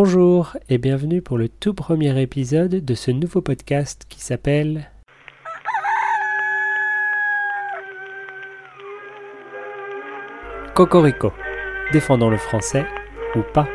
Bonjour et bienvenue pour le tout premier épisode de ce nouveau podcast qui s'appelle Cocorico, défendant le français ou pas.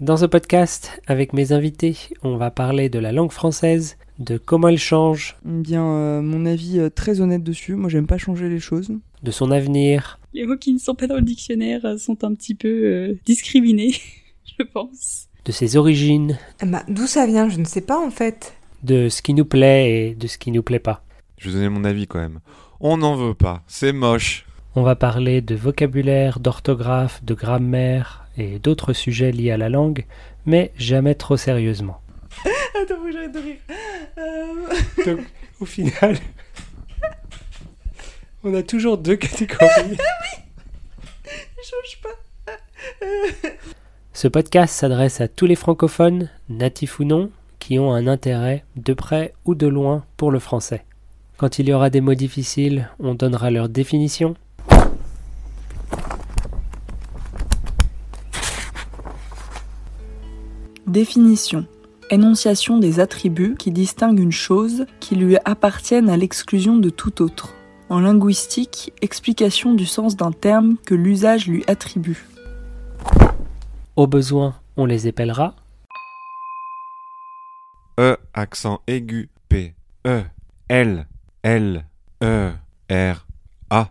Dans ce podcast, avec mes invités, on va parler de la langue française, de comment elle change, Bien, euh, mon avis euh, très honnête dessus. Moi, j'aime pas changer les choses. de son avenir, Les mots qui ne sont pas dans le dictionnaire euh, sont un petit peu euh, discriminés, je pense. de ses origines, Ah Bah, d'où ça vient, je ne sais pas en fait. de ce qui nous plaît et de ce qui nous plaît pas. Je vais donner mon avis quand même. On n'en veut pas, c'est moche. On va parler de vocabulaire, d'orthographe, de grammaire et d'autres sujets liés à la langue, mais jamais trop sérieusement. Attends, faut que j'arrête de rire. Euh, Donc, au final, on a toujours deux catégories. change pas. Ce podcast s'adresse à tous les francophones, natifs ou non, qui ont un intérêt, de près ou de loin, pour le français. Quand il y aura des mots difficiles, on donnera leur définition. Définition. Énonciation des attributs qui distinguent une chose qui lui appartiennent à l'exclusion de tout autre. En linguistique, explication du sens d'un terme que l'usage lui attribue. Au besoin, on les épellera. E, accent aigu, P, E, L, L, E, R, A.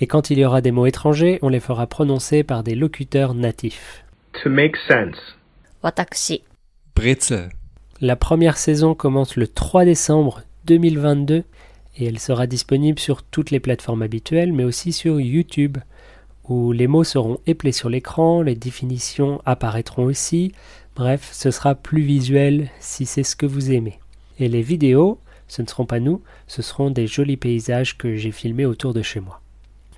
Et quand il y aura des mots étrangers, on les fera prononcer par des locuteurs natifs. To make sense. 私 Brezel. La première saison commence le 3 décembre 2022 et elle sera disponible sur toutes les plateformes habituelles, mais aussi sur YouTube, où les mots seront éplés sur l'écran, les définitions apparaîtront aussi. Bref, ce sera plus visuel si c'est ce que vous aimez. Et les vidéos, ce ne seront pas nous, ce seront des jolis paysages que j'ai filmés autour de chez moi.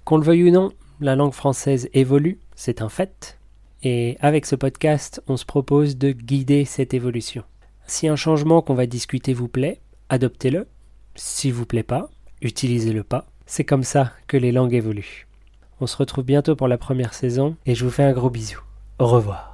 Qu'on le veuille ou non, la langue française évolue, c'est un fait. Et avec ce podcast, on se propose de guider cette évolution. Si un changement qu'on va discuter vous plaît, adoptez-le. Si vous plaît pas, utilisez-le pas. C'est comme ça que les langues évoluent. On se retrouve bientôt pour la première saison et je vous fais un gros bisou. Au revoir.